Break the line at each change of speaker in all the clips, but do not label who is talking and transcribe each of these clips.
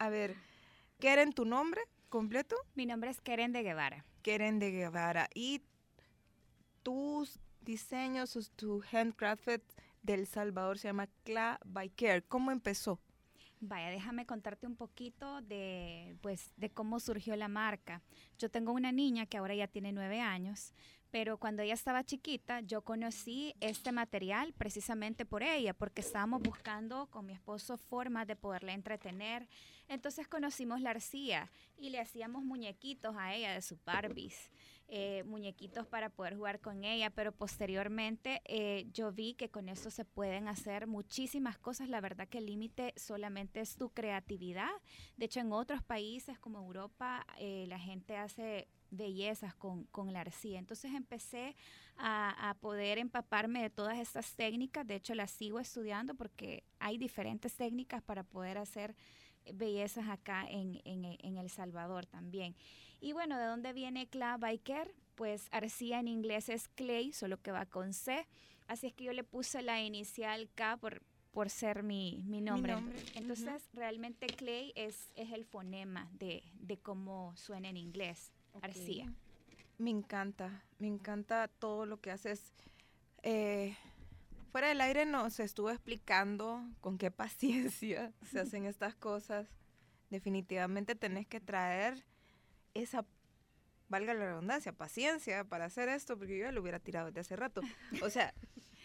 A ver, ¿Keren tu nombre completo?
Mi nombre es Keren de Guevara.
Keren de Guevara. Y tus diseños, tu handcrafted del Salvador se llama Cla by Care. ¿Cómo empezó?
Vaya, déjame contarte un poquito de, pues, de cómo surgió la marca. Yo tengo una niña que ahora ya tiene nueve años, pero cuando ella estaba chiquita, yo conocí este material precisamente por ella, porque estábamos buscando con mi esposo formas de poderla entretener. Entonces conocimos la arcilla y le hacíamos muñequitos a ella de sus Barbies. Eh, muñequitos para poder jugar con ella, pero posteriormente eh, yo vi que con eso se pueden hacer muchísimas cosas. La verdad que el límite solamente es tu creatividad. De hecho, en otros países como Europa, eh, la gente hace bellezas con, con la arcilla. Entonces empecé a, a, poder empaparme de todas estas técnicas. De hecho, las sigo estudiando porque hay diferentes técnicas para poder hacer bellezas acá en, en, en El Salvador también. Y bueno, ¿de dónde viene Cla Biker? Pues arcilla en inglés es clay, solo que va con C. Así es que yo le puse la inicial K por, por ser mi, mi, nombre. Entonces, realmente clay es, es el fonema de, de cómo suena en inglés, arcilla.
Me encanta, me encanta todo lo que haces. Eh, fuera del aire nos estuvo explicando con qué paciencia se hacen estas cosas. Definitivamente tenés que traer esa, valga la redundancia, paciencia para hacer esto, porque yo ya lo hubiera tirado desde hace rato. O sea,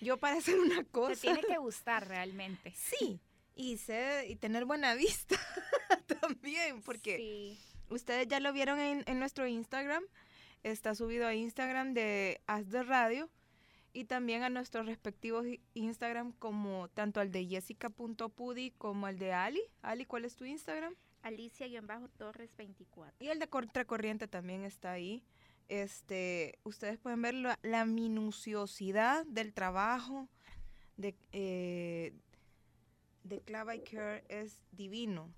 yo para hacer una cosa...
Te tiene que gustar realmente.
Sí, y, sé, y tener buena vista también, porque ustedes ya lo vieron en, en, nuestro Instagram, está subido a Instagram de Haz de Radio y también a nuestros respectivos Instagram como tanto al de jessica.pudi como al de Ali. Ali, ¿cuál es tu Instagram?
Alicia-Torres 24.
Y el de Contracorriente también está ahí. Este, ustedes pueden ver la, la minuciosidad del trabajo de, eh, de Clava Care es divino.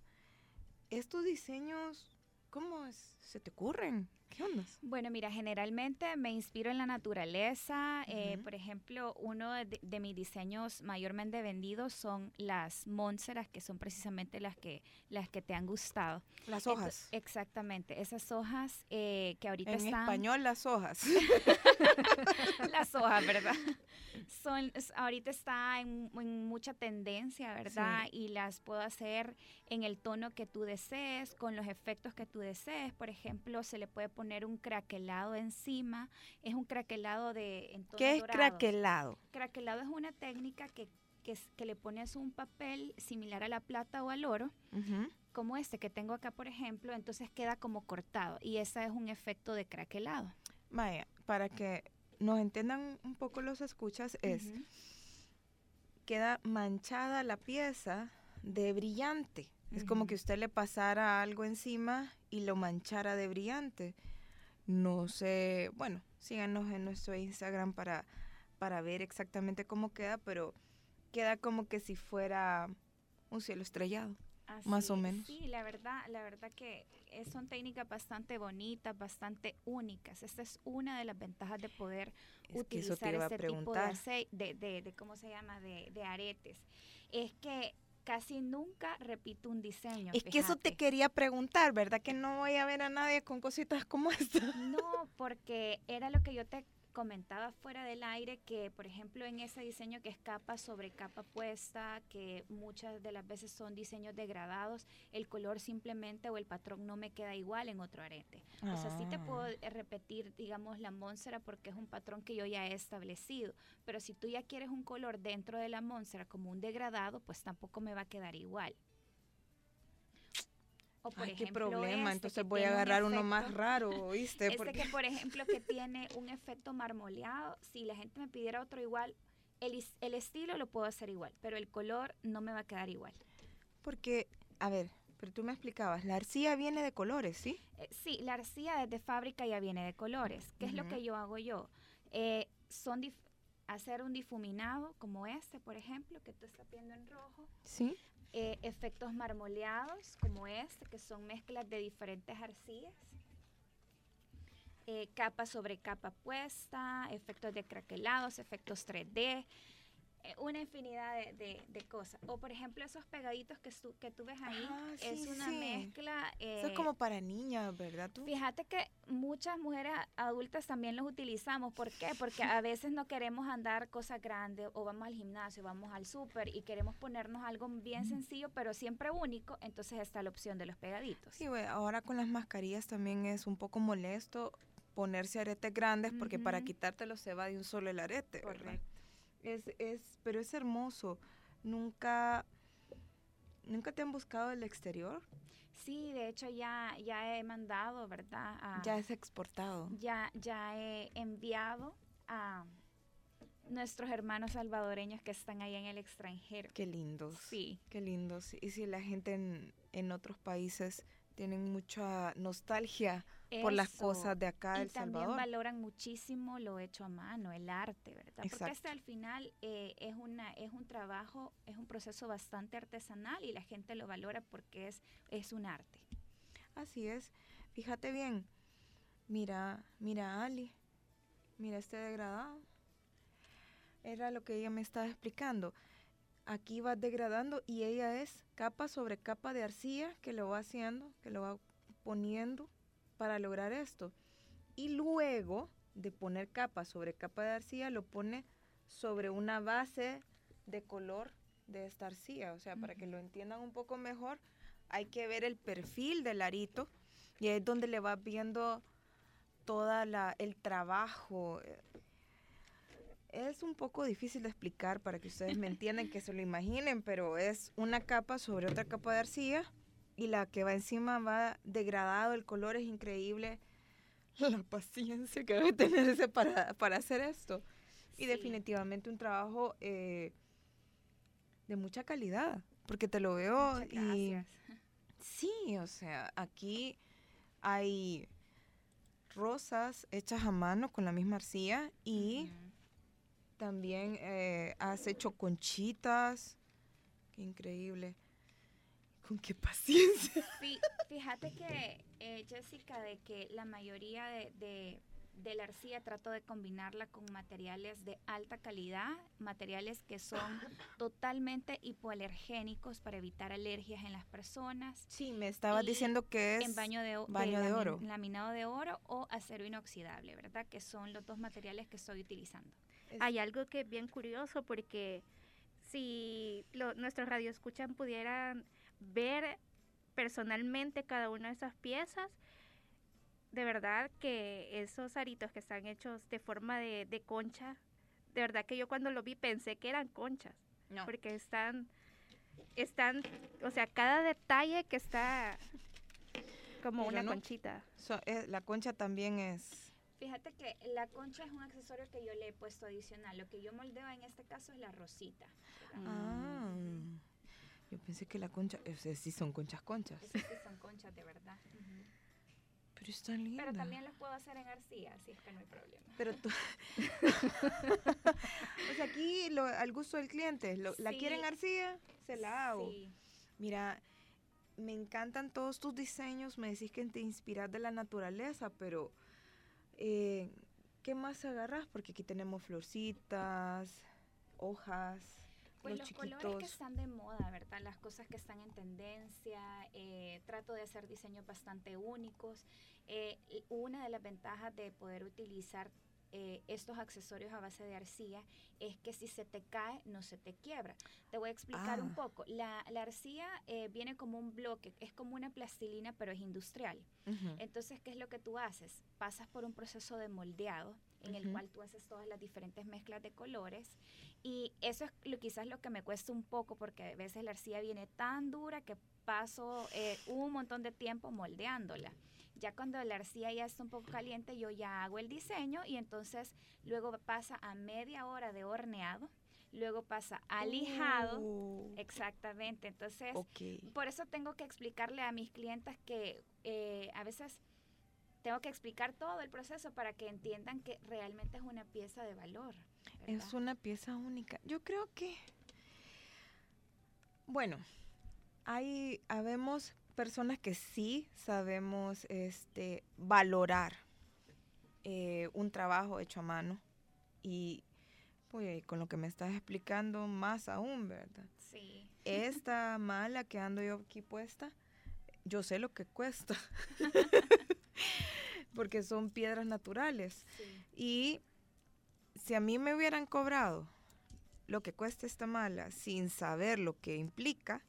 Estos diseños, ¿cómo es? se te ocurren? ¿Qué onda?
Bueno, mira, generalmente me inspiro en la naturaleza. eh, por ejemplo, uno de, de, mis diseños mayormente vendidos son las monseras, que son precisamente las que, las que te han gustado.
Las hojas.
Exactamente, esas hojas eh, que ahorita
en
están...
En español, las hojas.
las hojas, ¿verdad? Son, ahorita está en, en mucha tendencia, ¿verdad? Sí. Y las puedo hacer en el tono que tú desees, con los efectos que tú desees. Por ejemplo, se le puede poner un craquelado encima. Es un craquelado de... En
¿Qué es dorados. craquelado?
Craquelado es una técnica que, que, que, le pones un papel similar a la plata o al oro, uh -huh. como este que tengo acá, por ejemplo, entonces queda como cortado. Y ese es un efecto de craquelado.
Maya, para que nos entiendan un poco los escuchas, es... Uh -huh. Queda manchada la pieza de brillante. Es como que usted le pasara algo encima y lo manchara de brillante. No sé, bueno, síganos en nuestro Instagram para, para ver exactamente cómo queda, pero queda como que si fuera un cielo estrellado. Así, más o menos.
Sí, la verdad, la verdad que son técnicas bastante bonitas, bastante únicas. Esta es una de las ventajas de poder
es
utilizar este tipo de, de, de, de, ¿cómo se llama?, de, de aretes. Es que casi nunca repito un diseño.
Es fíjate. que eso te quería preguntar, ¿verdad? Que no voy a ver a nadie con cositas como esta.
No, porque era lo que yo te comentaba fuera del aire que, por ejemplo, en ese diseño que es capa sobre capa puesta, que muchas de las veces son diseños degradados, el color simplemente o el patrón no me queda igual en otro arete. Ah. O sea, sí te puedo repetir, digamos, la Monsera porque es un patrón que yo ya he establecido, pero si tú ya quieres un color dentro de la Monsera como un degradado, pues tampoco me va a quedar igual.
O por Ay, ejemplo, qué problema, este entonces voy a agarrar un efecto, uno más raro, ¿oíste?
Este Porque... que, por ejemplo, que tiene un efecto marmoleado, si la gente me pidiera otro igual, el, el estilo lo puedo hacer igual, pero el color no me va a quedar igual.
Porque, a ver, pero tú me explicabas, la arcilla viene de colores, ¿sí?
Eh, sí, la arcilla desde fábrica ya viene de colores. ¿Qué uh -huh. es lo que yo hago yo? Eh, son hacer un difuminado como este, por ejemplo, que tú estás viendo en rojo.
Sí
eh, efectos marmoleados como este, que son mezclas de diferentes arcillas. Eh, capa sobre capa puesta, efectos de craquelados, efectos 3D. Eh, una infinidad de, de, cosas. O por ejemplo, esos pegaditos que, que tú ves ahí, ah, es una mezcla.
Eso es como eh, para niñas, ¿verdad? ¿Tú?
Fíjate que muchas mujeres adultas también los utilizamos. ¿Por qué? Porque a veces no queremos andar cosas grandes o vamos al gimnasio, vamos al súper y queremos ponernos algo bien sencillo, pero siempre único. Entonces está la opción de los pegaditos.
Sí, ahora con las mascarillas también es un poco molesto ponerse aretes grandes porque para quitártelo se va de un solo el arete. Correcto. Es, es, pero es hermoso. Nunca, nunca te han buscado el exterior.
Sí, de hecho ya, ya he mandado, ¿verdad?
ya es exportado.
Ya, ya he enviado a nuestros hermanos salvadoreños que están ahí en el extranjero.
Qué lindos.
Sí.
Qué lindos. Y si la gente en, en otros países tienen mucha nostalgia por las cosas de acá del Salvador.
también valoran muchísimo lo hecho a mano, el arte, ¿verdad? Porque este al final eh, es, una, es un trabajo, es un proceso bastante artesanal y la gente lo valora porque es, es un arte.
Así es. Fíjate bien. Mira, mira Ali. Mira este degradado. Era lo que ella me estaba explicando aquí va degradando y ella es capa sobre capa de arcilla que lo va haciendo, que lo va poniendo para lograr esto. Y luego de poner capa sobre capa de arcilla, lo pone sobre una base de color de esta arcilla. O sea, para que lo entiendan un poco mejor, hay que ver el perfil del arito y es donde le va viendo toda la el trabajo es un poco difícil de explicar para que ustedes me entiendan, que se lo imaginen, pero es una capa sobre otra capa de arcilla y la que va encima va degradado, el color es increíble. La paciencia que debe tenerse para, para hacer esto. Y definitivamente un trabajo eh, de mucha calidad, porque te lo veo y... Sí, o sea, aquí hay rosas hechas a mano con la misma arcilla y... También eh, has hecho conchitas. Qué increíble. Con qué paciencia.
fíjate que, eh, Jessica, de que la mayoría de, de, la arcilla trato de combinarla con materiales de alta calidad, materiales que son totalmente hipoalergénicos para evitar alergias en las personas.
Sí, me estabas diciendo que es
en baño de,
baño de, oro.
Laminado de oro o acero inoxidable, ¿verdad? Que son los dos materiales que estoy utilizando.
Hay algo que es bien curioso porque si lo, nuestros radioescuchan pudieran ver personalmente cada una de esas piezas, de verdad que esos aritos que están hechos de forma de, concha, de verdad que yo cuando lo vi pensé que eran conchas, porque están, están, o sea, cada detalle que está como una conchita.
Eh, la concha también es
Fíjate que la concha es un accesorio que yo le he puesto adicional. Lo que yo moldeo en este caso es la rosita.
Ah, yo pensé que la concha, o sea, sí son conchas conchas.
Sí, son conchas de verdad.
Pero están lindas.
Pero también las puedo hacer en arcilla, así es que no hay problema.
Pero tú... o sea, aquí lo, al gusto del cliente, ¿la quieren arcilla? Se la hago. Sí. Mira, me encantan todos tus diseños, me decís que te inspiras de la naturaleza, pero eh, ¿Qué más agarras? Porque aquí tenemos florcitas, hojas.
Pues los, colores que están de moda, ¿verdad? Las cosas que están en tendencia. Eh, trato de hacer diseños bastante únicos. Eh, una de las ventajas de poder utilizar eh, estos accesorios a base de arcilla es que si se te cae no se te quiebra. Te voy a explicar un ah. poco. La, arcilla eh, viene como un bloque, es como una plastilina pero es industrial. Entonces, ¿qué es lo que tú haces? Pasas por un proceso de moldeado en el cual tú haces todas las diferentes mezclas de colores y eso es lo, quizás lo que me cuesta un poco porque a veces la arcilla viene tan dura que paso eh, un montón de tiempo moldeándola. Ya cuando la arcilla ya está un poco caliente, yo ya hago el diseño y entonces luego pasa a media hora de horneado. Luego pasa a lijado. Uh. exactamente. Entonces, por eso tengo que explicarle a mis clientes que eh, a veces tengo que explicar todo el proceso para que entiendan que realmente es una pieza de valor.
Es una pieza única. Yo creo que, bueno, hay, habemos personas que sí sabemos este, valorar eh, un trabajo hecho a mano y con lo que me estás explicando, más aún, ¿verdad?
Sí.
Esta mala que ando yo aquí puesta, yo sé lo que cuesta. Porque son piedras naturales.
Sí.
Y si a mí me hubieran cobrado lo que cuesta esta mala sin saber lo que implica,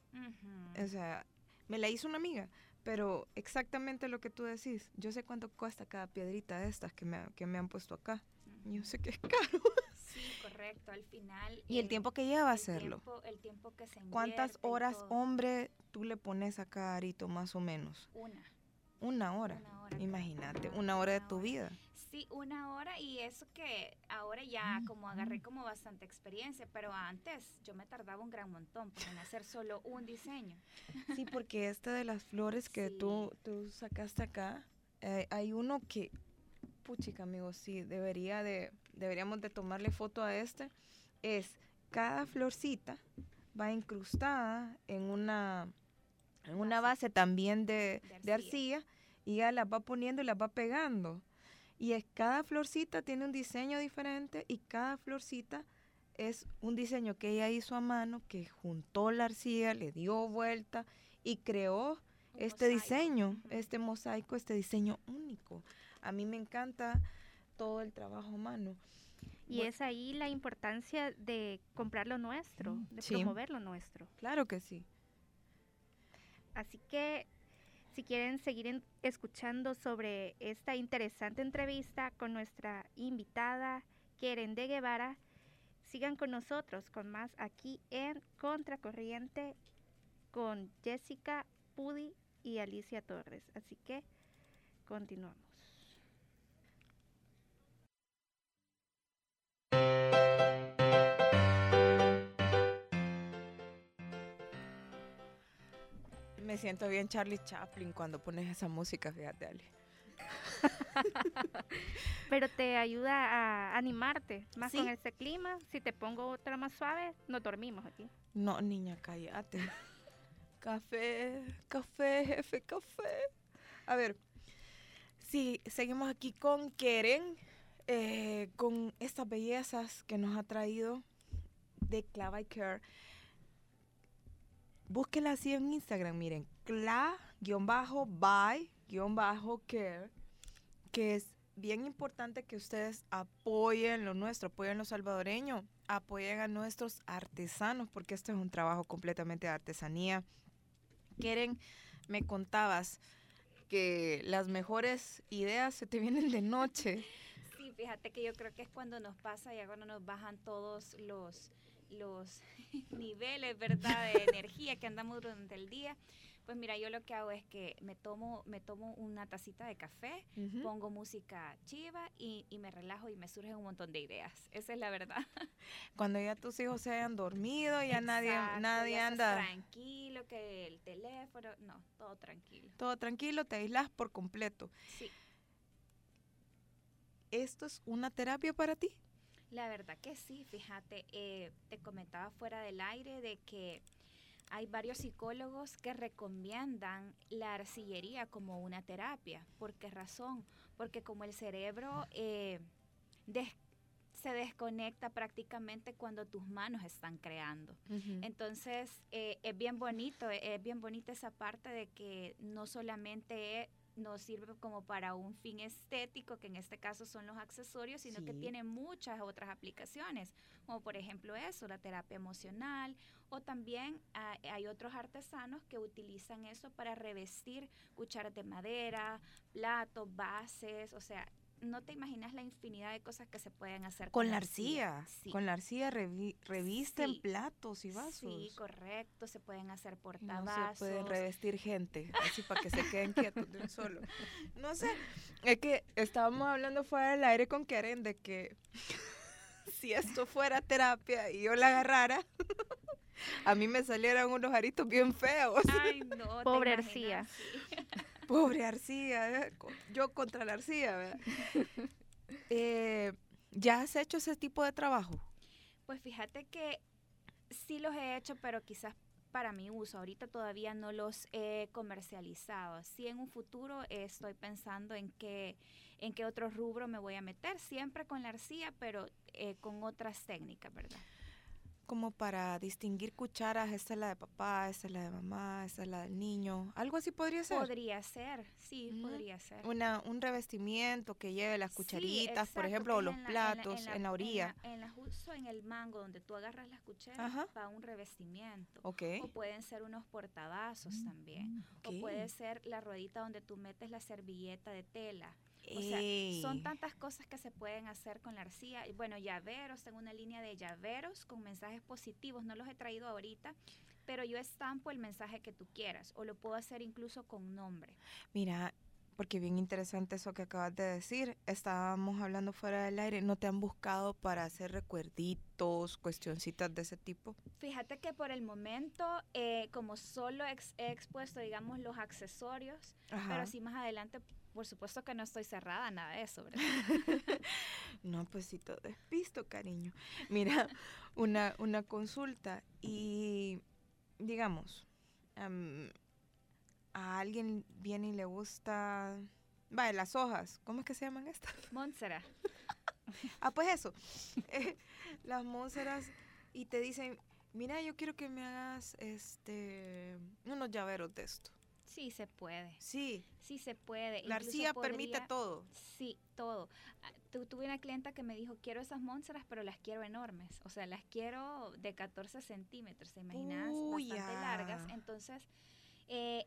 o sea, me la hizo una amiga, pero exactamente lo que tú decís, yo sé cuánto cuesta cada piedrita de estas que me, que me han puesto acá. Yo sé que es caro.
Sí, correcto. Al final.
Y el tiempo que lleva
el
hacerlo.
tiempo- el tiempo que se
¿Cuántas
invierte
horas, hombre, tú le pones a cada arito más o menos?
Una.
Una hora.
Una hora.
Imagínate, una hora de tu vida.
Sí, una hora y eso que ahora ya como agarré como bastante experiencia, pero antes yo me tardaba un gran montón en hacer solo un diseño.
Sí, porque esta de las flores que tú, tú sacaste acá, eh, hay uno que, puchica, amigo, sí, debería de, deberíamos de tomarle foto a este. Es cada florcita va incrustada en una, una base también de, arcilla y ya las va poniendo y las va pegando. Y es cada florcita tiene un diseño diferente y cada florcita es un diseño que ella hizo a mano, que juntó la arcilla, le dio vuelta y creó
Un
este
mosaico.
diseño, este mosaico, este diseño único. A mí me encanta todo el trabajo a mano.
Y es ahí la importancia de comprar lo nuestro, de
Sí.
promover lo nuestro.
Claro que sí.
Así que si quieren seguir escuchando sobre esta interesante entrevista con nuestra invitada Keren de Guevara, sigan con nosotros con más aquí en Contracorriente con Jessica Pudi y Alicia Torres. Así que continuamos.
Me siento bien Charlie Chaplin cuando pones esa música, fíjate, Ale.
Pero te ayuda a animarte más con
Sí.
este clima. Si te pongo otra más suave, nos dormimos aquí.
No, niña, cállate. café, café, jefe, café. A ver, sí, seguimos aquí con Keren, eh, con estas bellezas que nos ha traído de Clava y Care. Búsquela así en Instagram, miren, cla-by-care, que es bien importante que ustedes apoyen lo nuestro, apoyen lo salvadoreño, apoyen a nuestros artesanos, porque esto es un trabajo completamente de artesanía. Quieren, me contabas que las mejores ideas se te vienen de noche.
Sí, fíjate que yo creo que es cuando nos pasa ya cuando nos bajan todos los los niveles, ¿verdad? De energía que andamos durante el día. Pues mira, yo lo que hago es que me tomo, me tomo una tacita de café, pongo música chiva y, y me relajo y me surgen un montón de ideas. Esa es la verdad.
Cuando ya tus hijos se hayan dormido, ya nadie,
Exacto,
nadie
ya estás
anda
Tranquilo, que el teléfono, no, todo tranquilo.
todo tranquilo, te aislas por completo.
Sí,
¿Esto es una terapia para ti?
La verdad que sí, fíjate, eh, te comentaba fuera del aire de que hay varios psicólogos que recomiendan la arcillería como una terapia. ¿Por qué razón? Porque como el cerebro eh, des- se desconecta prácticamente cuando tus manos están creando. Entonces, eh, es bien bonito, eh, es bien bonita esa parte de que no solamente nos sirve como para un fin estético, que en este caso son los accesorios, sino que tiene muchas otras aplicaciones, como por ejemplo eso, la terapia emocional, o también ah, hay otros artesanos que utilizan eso para revestir cucharas de madera, platos, bases, o sea, no te imaginas la infinidad de cosas que se pueden hacer
Con la arcilla.
Sí.
Con la arcilla revi- revisten
Sí.
platos y vasos.
Sí, correcto, se pueden hacer
Y No
portavasos.
se pueden revestir gente, así para que se queden quietos de un solo. No sé, es que estábamos hablando fuera del aire con Karen de que si esto fuera terapia y yo la agarrara, a mí me salieran unos aritos bien feos.
Ay, no. ¿te
Pobre arcilla.
Pobre arcilla, ¿eh? Co- yo contra la arcilla, ¿verdad? Eh, ¿Ya has hecho ese tipo de trabajo?
Pues fíjate que sí los he hecho, pero quizás para mi uso. Ahorita todavía no los he comercializado. Sí en un futuro estoy pensando en que en qué otro rubro me voy a meter, siempre con la arcilla, pero eh, con otras técnicas, ¿verdad?
Como para distinguir cucharas, esta es la de papá, esta es la de mamá, esta es la del niño. Algo así podría ser.
Podría ser, sí, podría ser.
Una, un revestimiento que lleve las cucharitas, por ejemplo, o los platos en la, orilla.
En, la, justo en el mango donde tú agarras las cucharas va un revestimiento. O pueden ser unos portavasos también. O puede ser la ruedita donde tú metes la servilleta de tela. O sea, son tantas cosas que se pueden hacer con la arcilla. Bueno, llaveros, tengo una línea de llaveros con mensajes positivos, no los he traído ahorita, pero yo estampo el mensaje que tú quieras o lo puedo hacer incluso con nombre.
Mira, porque bien interesante eso que acabas de decir. Estábamos hablando fuera del aire. ¿No te han buscado para hacer recuerditos, cuestioncitas de ese tipo?
Fíjate que por el momento, eh, como solo he expuesto, digamos, los accesorios, pero así más adelante por supuesto que no estoy cerrada nada de eso, ¿verdad?
no, pues sí, todo es visto, cariño. Mira, una, una consulta y, digamos, a alguien viene y le gusta, vaya, las hojas, ¿cómo es que se llaman estas?
Montserrat.
ah, pues eso, eh, las Montserrat y te dicen, mira, yo quiero que me hagas este unos llaveros de esto.
Sí, se puede.
Sí.
Sí, se puede.
La arcilla permite todo.
Sí, todo. Ah, tuve una clienta que me dijo, quiero esas monstras, pero las quiero enormes. O sea, las quiero de 14 centímetros, ¿se imaginas? Bastante largas. Entonces, eh,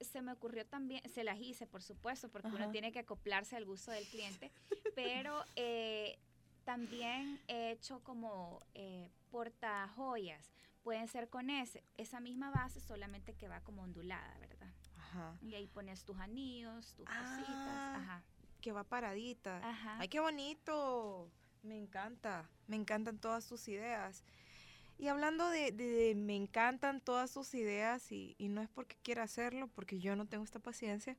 se me ocurrió también, se las hice, por supuesto, porque uno tiene que acoplarse al gusto del cliente, pero eh, también he hecho como eh, portajoyas pueden ser con ese, esa misma base, solamente que va como ondulada, ¿verdad? Ajá. Y ahí pones tus anillos, tus cositas. Ah, Ajá.
Que va paradita. Ajá. Ay, qué bonito. Me encanta. Me encantan todas tus ideas. Y hablando de, me encantan todas tus ideas y, y, no es porque quiera hacerlo, porque yo no tengo esta paciencia,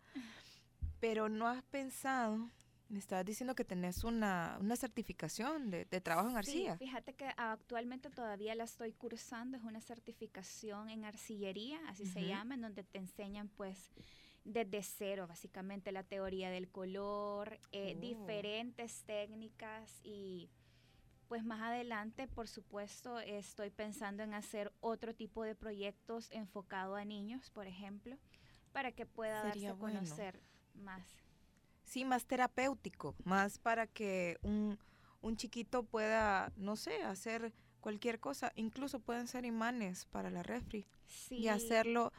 pero no has pensado me estabas diciendo que tenés una, certificación de, trabajo en arcilla.
Sí, fíjate que actualmente todavía la estoy cursando, es una certificación en arcillería, así se llama, en donde te enseñan pues desde cero básicamente la teoría del color, eh, oh. diferentes técnicas y pues más adelante, por supuesto, estoy pensando en hacer otro tipo de proyectos enfocado a niños, por ejemplo, para que pueda darse a conocer más
sí, más terapéutico, más para que un, chiquito pueda, no sé, hacer cualquier cosa, incluso pueden ser imanes para la refri y hacerlo.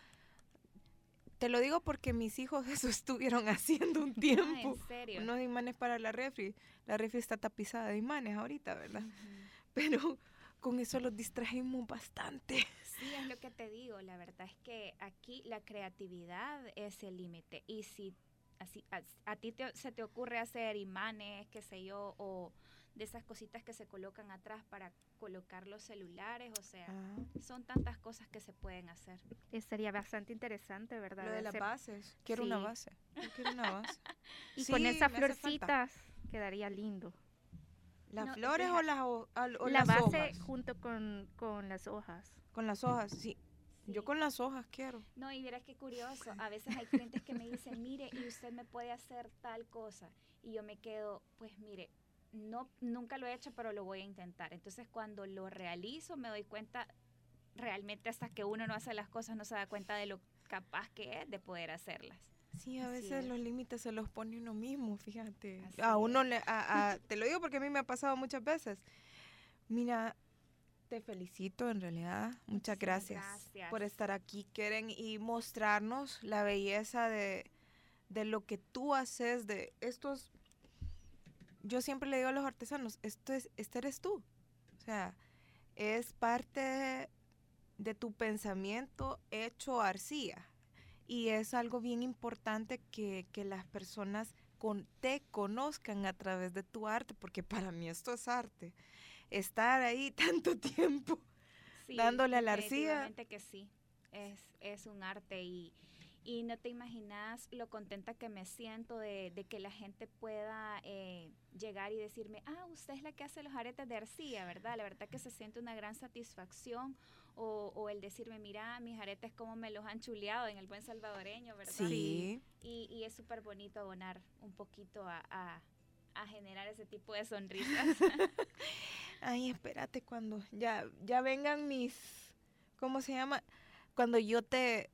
Te lo digo porque mis hijos eso estuvieron haciendo un ah, tiempo.
¿en serio?
Unos imanes para la refri. La refri está tapizada de imanes ahorita, ¿verdad? Pero con eso los distrajimos bastante.
Sí, es lo que te digo. La verdad es que aquí la creatividad es el límite. Y si así, a, ti se te ocurre hacer imanes, qué sé yo, o de esas cositas que se colocan atrás para colocar los celulares, o sea, ah. son tantas cosas que se pueden hacer.
Eh, sería bastante interesante, ¿verdad?
Lo de, las bases. Quiero una base. quiero una base.
y con esas florcitas quedaría lindo.
¿Las flores o las, o,
la base junto con, con las hojas.
Con las hojas, sí. Yo con las hojas quiero.
No, y verás qué curioso. A veces hay clientes que me dicen, mire, y usted me puede hacer tal cosa. Y yo me quedo, pues mire, no, nunca lo he hecho, pero lo voy a intentar. Entonces cuando lo realizo me doy cuenta, realmente hasta que uno no hace las cosas no se da cuenta de lo capaz que es de poder hacerlas.
Sí, a veces los límites se los pone uno mismo, fíjate. a uno le, a, te lo digo porque a mí me ha pasado muchas veces. Mira, te felicito en realidad. Muchas gracias, por estar aquí, Keren, y mostrarnos la belleza de, lo que tú haces, de estos... Yo siempre le digo a los artesanos, esto es, este eres tú. O sea, es parte de tu pensamiento hecho arcilla. Y es algo bien importante que, que las personas con, te conozcan a través de tu arte, porque para mí esto es arte estar ahí tanto tiempo dándole a la arcilla.
que sí, es, es un arte y, y no te imaginas lo contenta que me siento de, que la gente pueda eh, llegar y decirme, ah, usted es la que hace los aretes de arcilla, ¿verdad? La verdad que se siente una gran satisfacción. O, el decirme, mira, mis aretes cómo me los han chuleado en el buen salvadoreño, ¿verdad?
Sí.
Y, y es súper bonito abonar un poquito a, a, generar ese tipo de sonrisas.
Ay, espérate cuando ya, ya vengan mis, ¿cómo se llama? Cuando yo te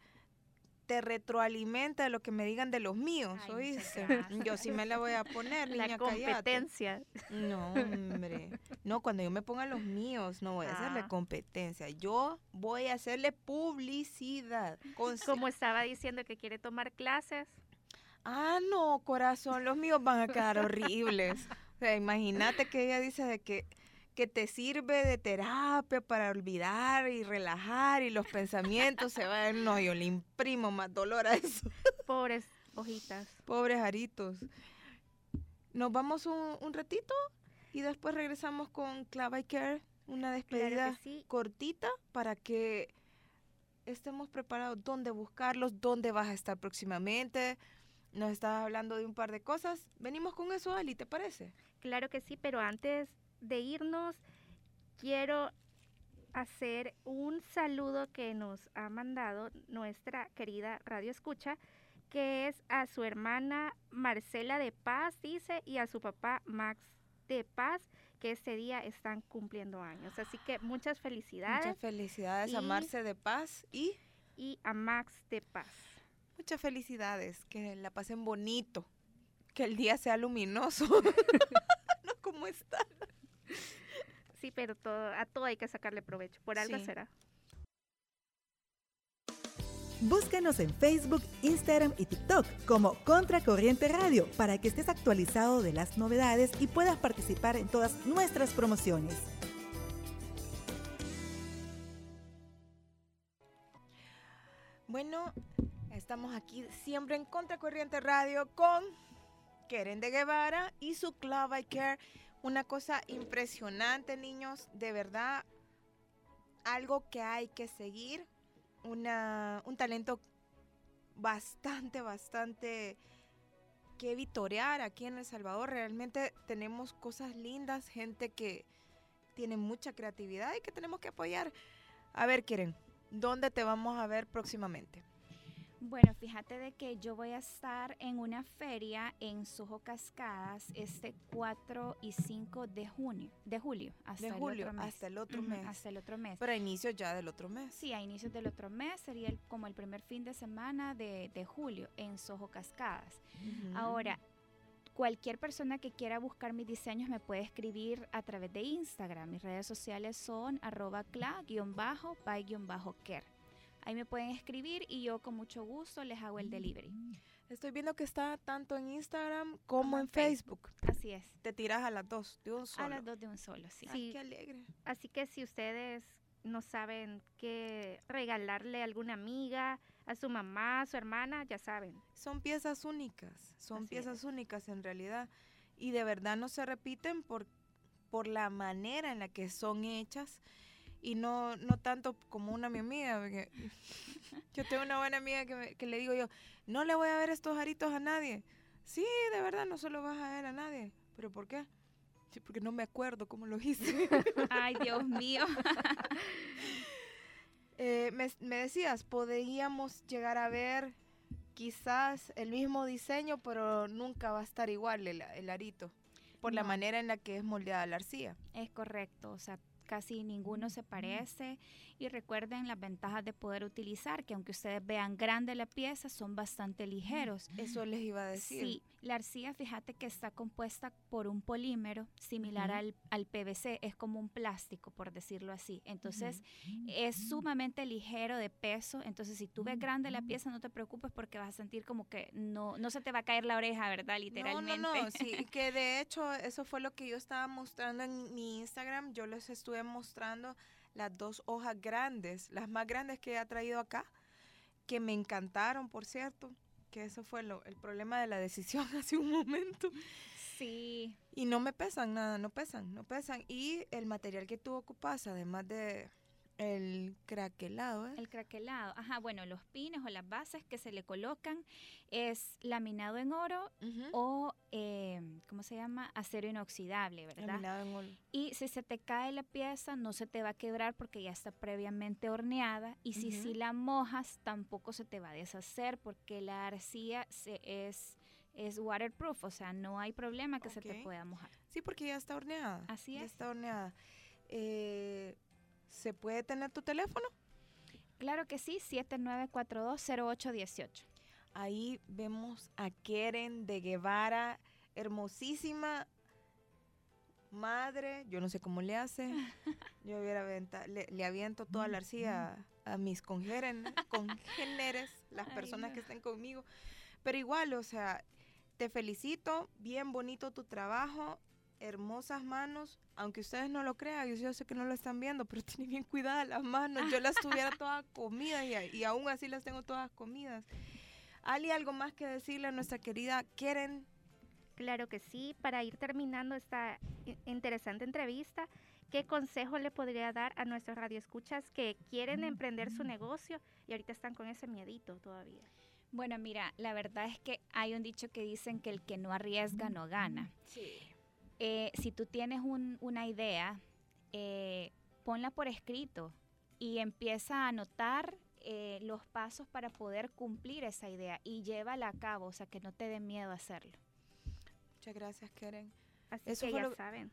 te retroalimenta de lo que me digan de los míos, ¿oíste? Yo sí me la voy a poner, niña,
La competencia.
No, hombre. No, cuando yo me ponga los míos, no voy a hacerle ah. competencia. Yo voy a hacerle publicidad.
Como estaba diciendo que quiere tomar clases.
Ah, no, corazón, los míos van a quedar horribles. O sea, imagínate que ella dice de que que te sirve de terapia para olvidar y relajar y los pensamientos se van. No, yo le imprimo más dolor a eso.
Pobres hojitas.
Pobres aritos. Nos vamos un, ratito y después regresamos con Clava y Care, una despedida cortita para que estemos preparados dónde buscarlos, dónde vas a estar próximamente. Nos estás hablando de un par de cosas. Venimos con eso, Ali, ¿te parece?
Claro que sí, pero antes de irnos, quiero hacer un saludo que nos ha mandado nuestra querida Radio Escucha, que es a su hermana Marcela de Paz, dice, y a su papá Max de Paz, que este día están cumpliendo años. Así que muchas felicidades.
Muchas felicidades a Marce de Paz y...
Y a Max de Paz.
Muchas felicidades, que la pasen bonito, que el día sea luminoso. no como está.
Sí, pero todo, a todo hay que sacarle provecho. Por algo será.
Búscanos en Facebook, Instagram y TikTok como Contracorriente Radio para que estés actualizado de las novedades y puedas participar en todas nuestras promociones.
Bueno, estamos aquí siempre en Contracorriente Radio con Keren de Guevara y su Club I Care una cosa impresionante, niños, de verdad, algo que hay que seguir, una, un talento bastante, bastante que vitorear aquí en El Salvador. Realmente tenemos cosas lindas, gente que tiene mucha creatividad y que tenemos que apoyar. A ver, quieren, ¿dónde te vamos a ver próximamente?
Bueno, fíjate de que yo voy a estar en una feria en Sojo Cascadas este 4 y 5 de junio, de julio,
hasta el otro mes. hasta el otro mes.
Hasta el otro mes.
Pero a inicios ya del otro mes.
Sí, a inicios del otro mes sería como el primer fin de semana de, julio en Sojo Cascadas. Ahora, cualquier persona que quiera buscar mis diseños me puede escribir a través de Instagram. Mis redes sociales son arroba cla-by-care. Ahí me pueden escribir y yo con mucho gusto les hago el delivery.
Estoy viendo que está tanto en Instagram como, en Facebook.
Así es.
Te tiras a las dos de un solo.
A las dos de un solo, sí.
qué alegre. Así que si ustedes no saben qué regalarle a alguna amiga, a su mamá, a su hermana, ya saben.
Son piezas únicas, son piezas únicas en realidad. Y de verdad no se repiten por, por la manera en la que son hechas y no, no tanto como una mi amiga, porque yo tengo una buena amiga que, que, le digo yo, no le voy a ver estos aritos a nadie. Sí, de verdad, no se lo vas a ver a nadie. ¿Pero por qué? Sí, porque no me acuerdo cómo lo hice.
Ay, Dios mío.
Eh, me, me, decías, podríamos llegar a ver quizás el mismo diseño, pero nunca va a estar igual el, el arito, por la manera en la que es moldeada la arcilla.
Es correcto, o sea, casi ninguno se parece y recuerden las ventajas de poder utilizar, que aunque ustedes vean grande la pieza, son bastante ligeros.
Eso les iba a decir.
Sí, la arcilla, fíjate que está compuesta por un polímero similar al, al, PVC, es como un plástico, por decirlo así. Entonces, es sumamente ligero de peso, entonces si tú ves grande la pieza, no te preocupes porque vas a sentir como que no, no se te va a caer la oreja, ¿verdad? Literalmente.
No, no, no, sí, que de hecho eso fue lo que yo estaba mostrando en mi Instagram, yo les estuve mostrando las dos hojas grandes, las más grandes que he traído acá, que me encantaron, por cierto, que eso fue lo, el problema de la decisión hace un momento.
Sí.
Y no me pesan nada, no pesan, no pesan. Y el material que tú ocupas, además de El craquelado, ¿eh?
El craquelado. Ajá, bueno, los pines o las bases que se le colocan es laminado en oro o, eh, ¿cómo se llama? Acero inoxidable, ¿verdad?
Laminado en oro.
Y si se te cae la pieza, no se te va a quebrar porque ya está previamente horneada. Y si
Ujú.
sí la mojas, tampoco se te va a deshacer porque la arcilla se- es, es waterproof, o sea, no hay problema que se te pueda mojar.
Sí, porque ya está horneada.
Así
ya
es.
está horneada. Eh, ¿Se puede tener tu teléfono?
Claro que sí, 79420818.
Ahí vemos a Keren de Guevara, hermosísima madre. Yo no sé cómo le hace. Yo hubiera aventa- le, le aviento toda la arcilla a, a mis congéneres, congéneres, las
Ay,
personas
no.
que estén conmigo. Pero igual, o sea, te felicito, bien bonito tu trabajo, hermosas manos. Aunque ustedes no lo crean, yo, yo sé que no lo están viendo, pero tiene bien cuidadas las manos. Yo las tuviera todas comidas y, aún así las tengo todas comidas. Ali, ¿algo más que decirle a nuestra querida Keren?
Claro que sí. Para ir terminando esta i- interesante entrevista, ¿qué consejo le podría dar a nuestros radioescuchas que quieren emprender su negocio y ahorita están con ese miedito todavía?
Bueno, mira, la verdad es que hay un dicho que dicen que el que no arriesga no gana.
Sí.
Eh, si tú tienes un- una idea, eh, ponla por escrito y empieza a anotar eh, los pasos para poder cumplir esa idea y llévala a cabo, o sea, que no te dé miedo hacerlo.
Muchas gracias, Keren.
Así
Eso
que ya
lo-
saben.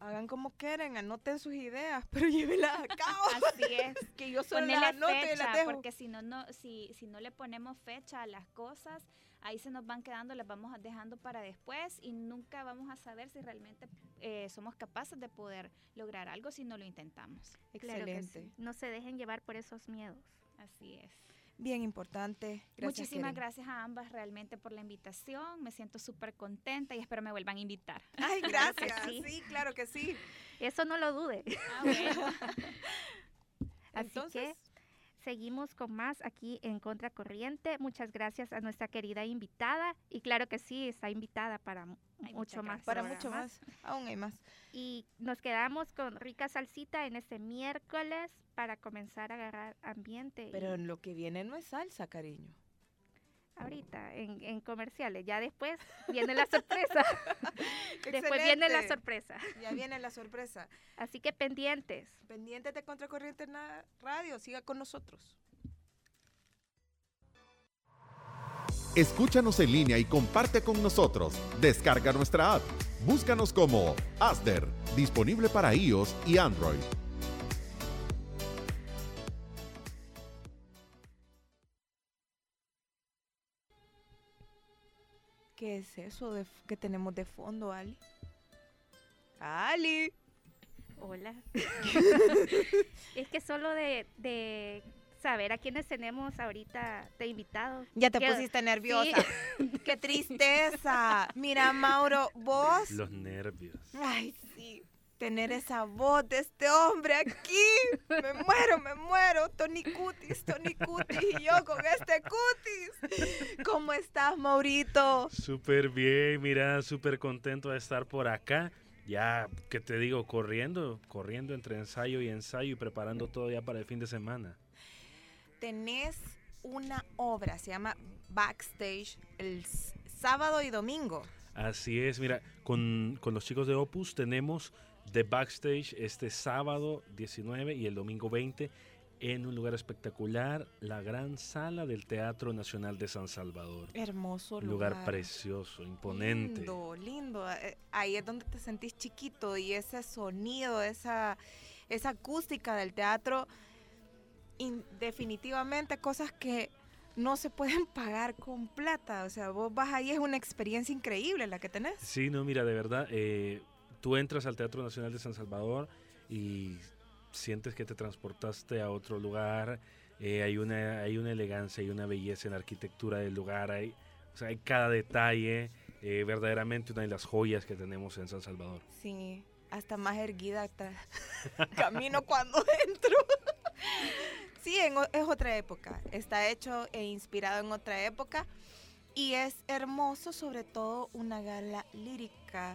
Hagan como Keren, anoten sus ideas, pero llévenlas a cabo.
Así es.
que yo solo las anoto y las dejo.
porque si no, no, si, si no le ponemos fecha a las cosas, ahí se nos van quedando, las vamos dejando para después y nunca vamos a saber si realmente eh, somos capaces de poder lograr algo si no lo intentamos.
Claro que
Excelente.
sí. No se dejen llevar por esos miedos.
Así es.
Bien importante. Gracias,
Muchísimas
Keren.
gracias a ambas realmente por la invitación. Me siento súper contenta y espero me vuelvan a invitar.
Ay,
Claro
gracias.
sí.
sí. claro que sí.
Eso no lo dude.
Ah, bueno.
Así
Entonces,
que seguimos con más aquí en Contracorriente. Muchas gracias a nuestra querida invitada. Y claro que sí, está invitada para mucho más.
para mucho más, aún hay más.
Y nos quedamos con rica salsita en este miércoles para comenzar a agarrar ambiente. y
Pero lo que viene no es salsa, cariño.
Ahorita en, en comerciales. Ya después viene la sorpresa. después viene la sorpresa.
Ya viene la sorpresa.
Así que pendientes.
Pendiente de Contracorriente Radio, siga con nosotros.
Escúchanos en línea y comparte con nosotros. Descarga nuestra app. Búscanos como Asder, disponible para iOS y Android.
¿Qué es eso de, que tenemos de fondo, Ali? Ali.
Hola. es que solo de, de saber a quiénes tenemos ahorita de invitados.
Ya te
Qué-
pusiste nerviosa. ¡Qué tristeza! Mira, Mauro, vos.
Los nervios.
Ay. Tener esa voz de este hombre aquí. Me muero, me muero. Tony Cutis, Tony Cutis. Y yo con este Cutis. ¿Cómo estás, Maurito?
Súper bien, mira, súper contento de estar por acá. Ya, que te digo, corriendo, corriendo entre ensayo y ensayo y preparando todo ya para el fin de semana.
Tenés una obra, se llama Backstage, el sábado y domingo.
Así es, mira, con, con los chicos de Opus tenemos The Backstage este sábado 19 y el domingo 20 en un lugar espectacular, la gran sala del Teatro Nacional de San Salvador.
Hermoso lugar.
lugar precioso, imponente.
Lindo, lindo. Eh, Ahí es donde te sentís chiquito y ese sonido, esa, esa acústica del teatro, in- definitivamente cosas que no se pueden pagar con plata. O sea, vos vas ahí, es una experiencia increíble la que tenés.
Sí, no, mira, de verdad, eh, tú entras al Teatro Nacional de San Salvador y sientes que te transportaste a otro lugar. eh, hay, una, hay una elegancia y una belleza en la arquitectura del lugar. Hay, o sea, hay cada detalle. eh, verdaderamente una de las joyas que tenemos en San Salvador.
Sí, hasta más erguida tra- camino cuando entro. sí, en es otra época. Está hecho e inspirado en otra época. Y es hermoso, sobre todo, una gala lírica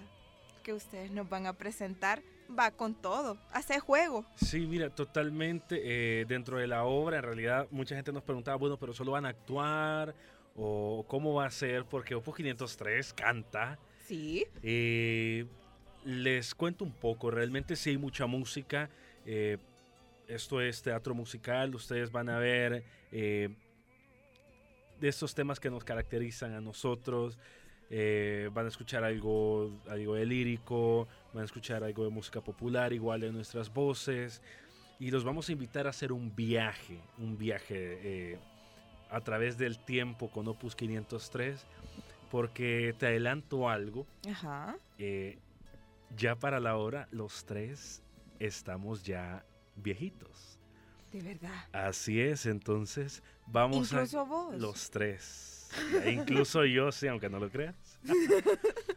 que ustedes nos van a presentar va con todo, hace juego.
Sí, mira, totalmente. eh, dentro de la obra, en realidad, mucha gente nos preguntaba, bueno, pero solo van a actuar o cómo va a ser, porque Opus 503 canta.
Sí.
Eh, les cuento un poco, realmente sí hay mucha música. eh, esto es teatro musical, ustedes van a ver eh, de estos temas que nos caracterizan a nosotros. Eh, van a escuchar algo, algo de lírico, van a escuchar algo de música popular, igual de nuestras voces. Y los vamos a invitar a hacer un viaje, un viaje eh, a través del tiempo con Opus 503, porque te adelanto algo.
Ajá.
Eh, ya para la hora, los tres estamos ya viejitos.
De verdad.
Así es, entonces vamos
Incluso
a...
vos.
Los tres. E incluso yo, sí, aunque no lo creas.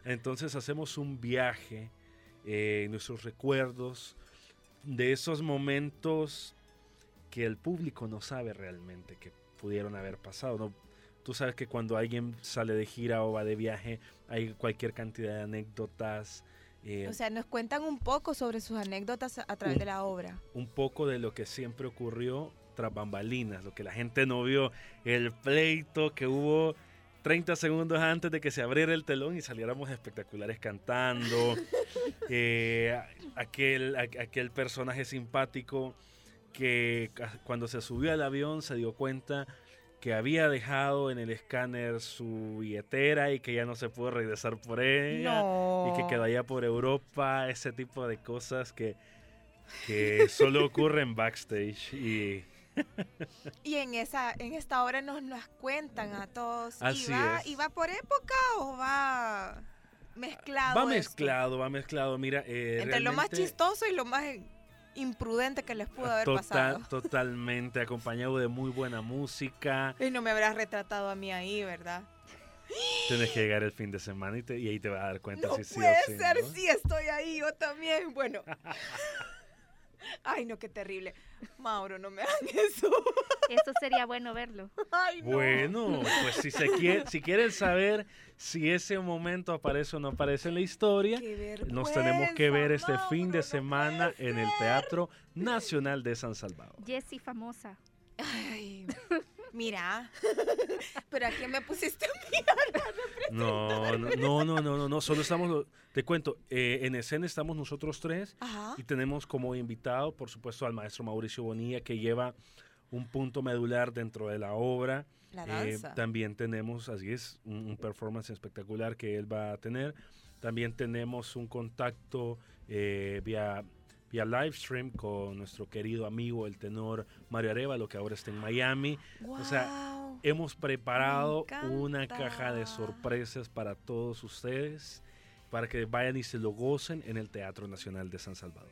Entonces hacemos un viaje eh, nuestros recuerdos de esos momentos que el público no sabe realmente que pudieron haber pasado. ¿no? Tú sabes que cuando alguien sale de gira o va de viaje hay cualquier cantidad de anécdotas. eh,
O sea, nos cuentan un poco sobre sus anécdotas a a través
Un-
de la obra.
un poco de lo que siempre ocurrió tras bambalinas, lo que la gente no vio, el pleito que hubo 30 segundos antes de que se abriera el telón y saliéramos espectaculares cantando, eh, aquel, aquel personaje simpático que cuando se subió al avión se dio cuenta que había dejado en el escáner su billetera y que ya no se pudo regresar por ella
No.
y que quedó allá por Europa, ese tipo de cosas que, que solo ocurren backstage. Y
Y en esa, en esta obra nos las cuentan a todos.
Así
¿Y va,
es.
¿Y va por época o va mezclado?
va
esto?
mezclado, va mezclado. Mira, eh,
Entre lo más chistoso y lo más imprudente que les pudo haber
total-
pasado.
Totalmente, acompañado de muy buena música.
Y no me habrás retratado a mí ahí, ¿verdad?
Tienes que llegar el fin de semana y, te- y ahí te vas a dar cuenta
No
si sí
puede
sí.
ser,
¿no?
sí, estoy ahí, yo también. Bueno. Ay, no, qué terrible. Mauro, no me hagan eso.
Eso sería bueno verlo.
Ay, no.
Bueno, pues si, se quiere, si quieren saber si ese momento aparece o no aparece en la historia, nos tenemos que ver este fin de semana en el. Teatro Nacional de San Salvador.
Jessie famosa.
Ay, mira. Pero aquí me pusiste a mí.
No, no, no, no, no, no, solo estamos, te cuento, eh, en escena estamos nosotros tres
Ajá.
y tenemos como invitado, por supuesto, al maestro Mauricio Bonilla, que lleva un punto medular dentro de la obra.
La
Eh,
danza.
también tenemos, así es, un, un performance espectacular que él va a tener. También tenemos un contacto eh, vía, vía live stream con nuestro querido amigo, el tenor Mario Arevalo, que ahora está en Miami. o sea. Hemos preparado una caja de sorpresas para todos ustedes, para que vayan y se lo gocen en el Teatro Nacional de San Salvador.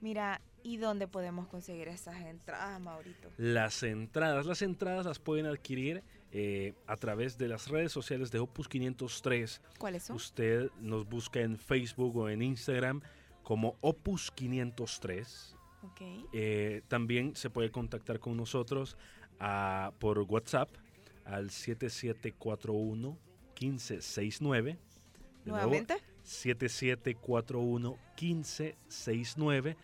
Mira, ¿y dónde podemos conseguir esas entradas, Maurito?
Las entradas, las entradas las pueden adquirir eh, a través de las redes sociales de Opus 503.
¿Cuáles son?
Usted nos busca en Facebook o en Instagram como Opus 503.
Ok.
Eh, también se puede contactar con nosotros ah, por WhatsApp al 7741 1569.
¿Nuevamente?
7741 1569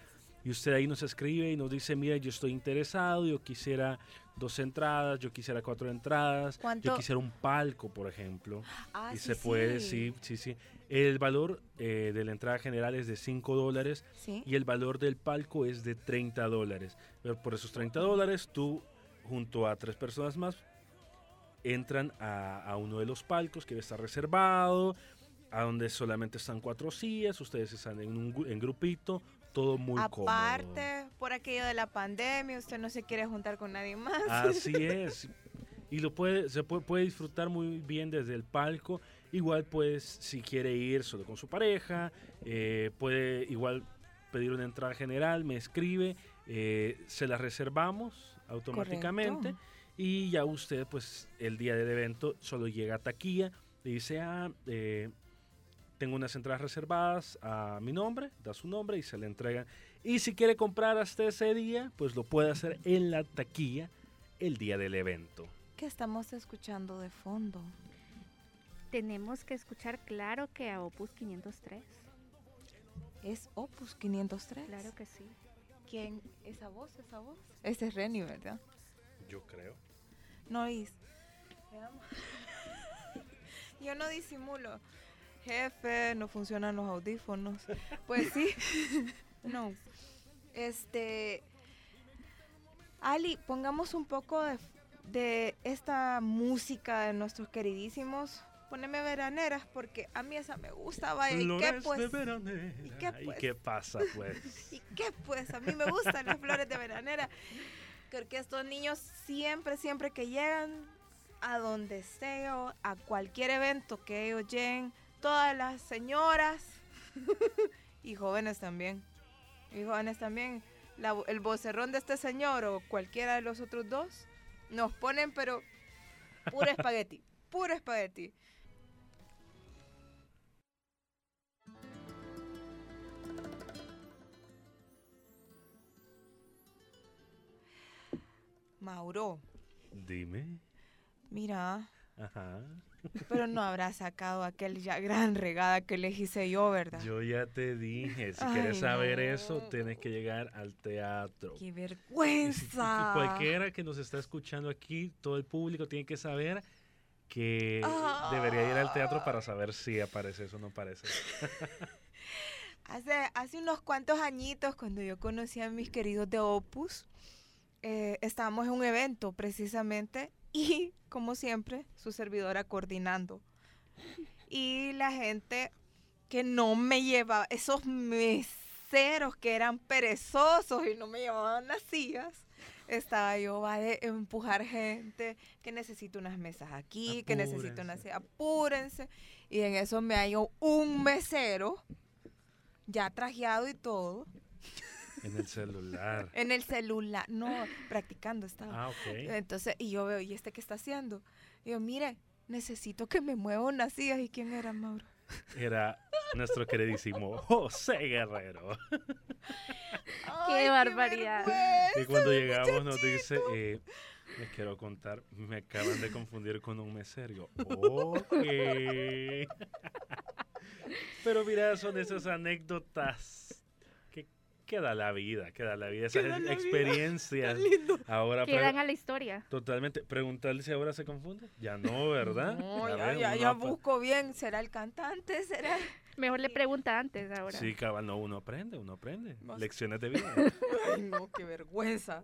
y usted ahí nos escribe y nos dice, mira, yo estoy interesado, yo quisiera dos entradas, yo quisiera cuatro entradas, yo
¿Cuánto?
quisiera un palco, por ejemplo.
Ah,
y
sí,
se puede,
sí.
sí, sí, sí. El valor eh, de la entrada general es de 5 dólares
Sí.
y el valor del palco es de 30 dólares. Pero por esos 30 dólares, tú, junto a tres personas más, entran a, a uno de los palcos que está reservado, a donde solamente están cuatro sillas, ustedes están en un en grupito, todo muy cómodo.
Aparte, por aquello de la pandemia, usted no se quiere juntar con nadie más.
Así es. Y lo puede, se puede, puede disfrutar muy bien desde el palco. Igual, pues, si quiere ir solo con su pareja, eh, puede igual pedir una entrada general, me escribe, eh, se la reservamos automáticamente.
Correcto.
Y ya usted, pues, el día del evento solo llega a taquilla, le dice, ah, eh, tengo unas entradas reservadas a mi nombre, da su nombre y se le entregan. Y si quiere comprar hasta ese día, pues lo puede hacer en la taquilla el día del evento.
¿Qué estamos escuchando de fondo?
Tenemos que escuchar claro que a Opus 503.
es Opus 503.
Claro que sí.
¿Quién? ¿Esa voz? ¿Esa voz? Ese es Reni, ¿verdad?
Yo creo.
No, Is. Veamos. Yo no disimulo. Jefe, no funcionan los audífonos. Pues sí. no. Este. Ali, pongamos un poco de, de esta música de nuestros queridísimos. Poneme veraneras porque a mí esa me gusta, vaya. ¿Y qué pues?
de veranera.
¿Y qué, pues?
qué pasa, pues?
¿Y qué pues? A mí me gustan las flores de veranera. Porque estos niños siempre, siempre que llegan a donde sea, a cualquier evento que ellos lleguen, todas las señoras y jóvenes también, y jóvenes también, la- el vocerrón de este señor o cualquiera de los otros dos, nos ponen pero puro espagueti, puro espagueti. Mauro,
Dime.
mira,
Ajá.
Pero no habrá sacado aquel ya gran regada que les hice yo, ¿verdad?
Yo ya te dije, si
Ay,
quieres saber
no.
eso, tienes que llegar al teatro.
¡Qué
Y si- y
vergüenza!
cualquiera que nos está escuchando aquí, todo el público tiene que saber que
Ah.
debería ir al teatro para saber si aparece eso o no aparece.
Hace, hace unos cuantos añitos, cuando yo conocí a mis queridos de Opus, eh, estábamos en un evento precisamente y, como siempre, su servidora coordinando. Y la gente que no me llevaba, esos meseros que eran perezosos y no me llevaban las sillas, estaba yo va de empujar gente, que necesito unas mesas aquí, que necesito una
Apúrense.
silla, apúrense. Y en eso me halló un mesero, ya trajeado y todo,
En el celular.
en el celular, no, practicando estaba.
Ah, ok.
Entonces, y yo veo, ¿y este qué está haciendo? Y yo, mire, necesito que me mueva unas sillas. ¿Y quién era, Mauro?
Era nuestro queridísimo José Guerrero.
¡Ay,
barbaridad!
Y cuando llegamos nos dice, eh, les quiero contar, me acaban de confundir con un mesero. Ok. Pero mira, son esas anécdotas queda la vida, queda la vida, esas
Queda la vida.
experiencias. Ahora,
Quedan a la historia.
totalmente, preguntarle si ahora se confunde. Ya no, ¿verdad?
No, ya, ya, ya busco bien. ¿Será el cantante? ¿Será?
Mejor le pregunta antes ahora.
Sí, cabal, no, uno aprende, uno aprende.
Más-
Lecciones de vida.
Ay, no, qué vergüenza.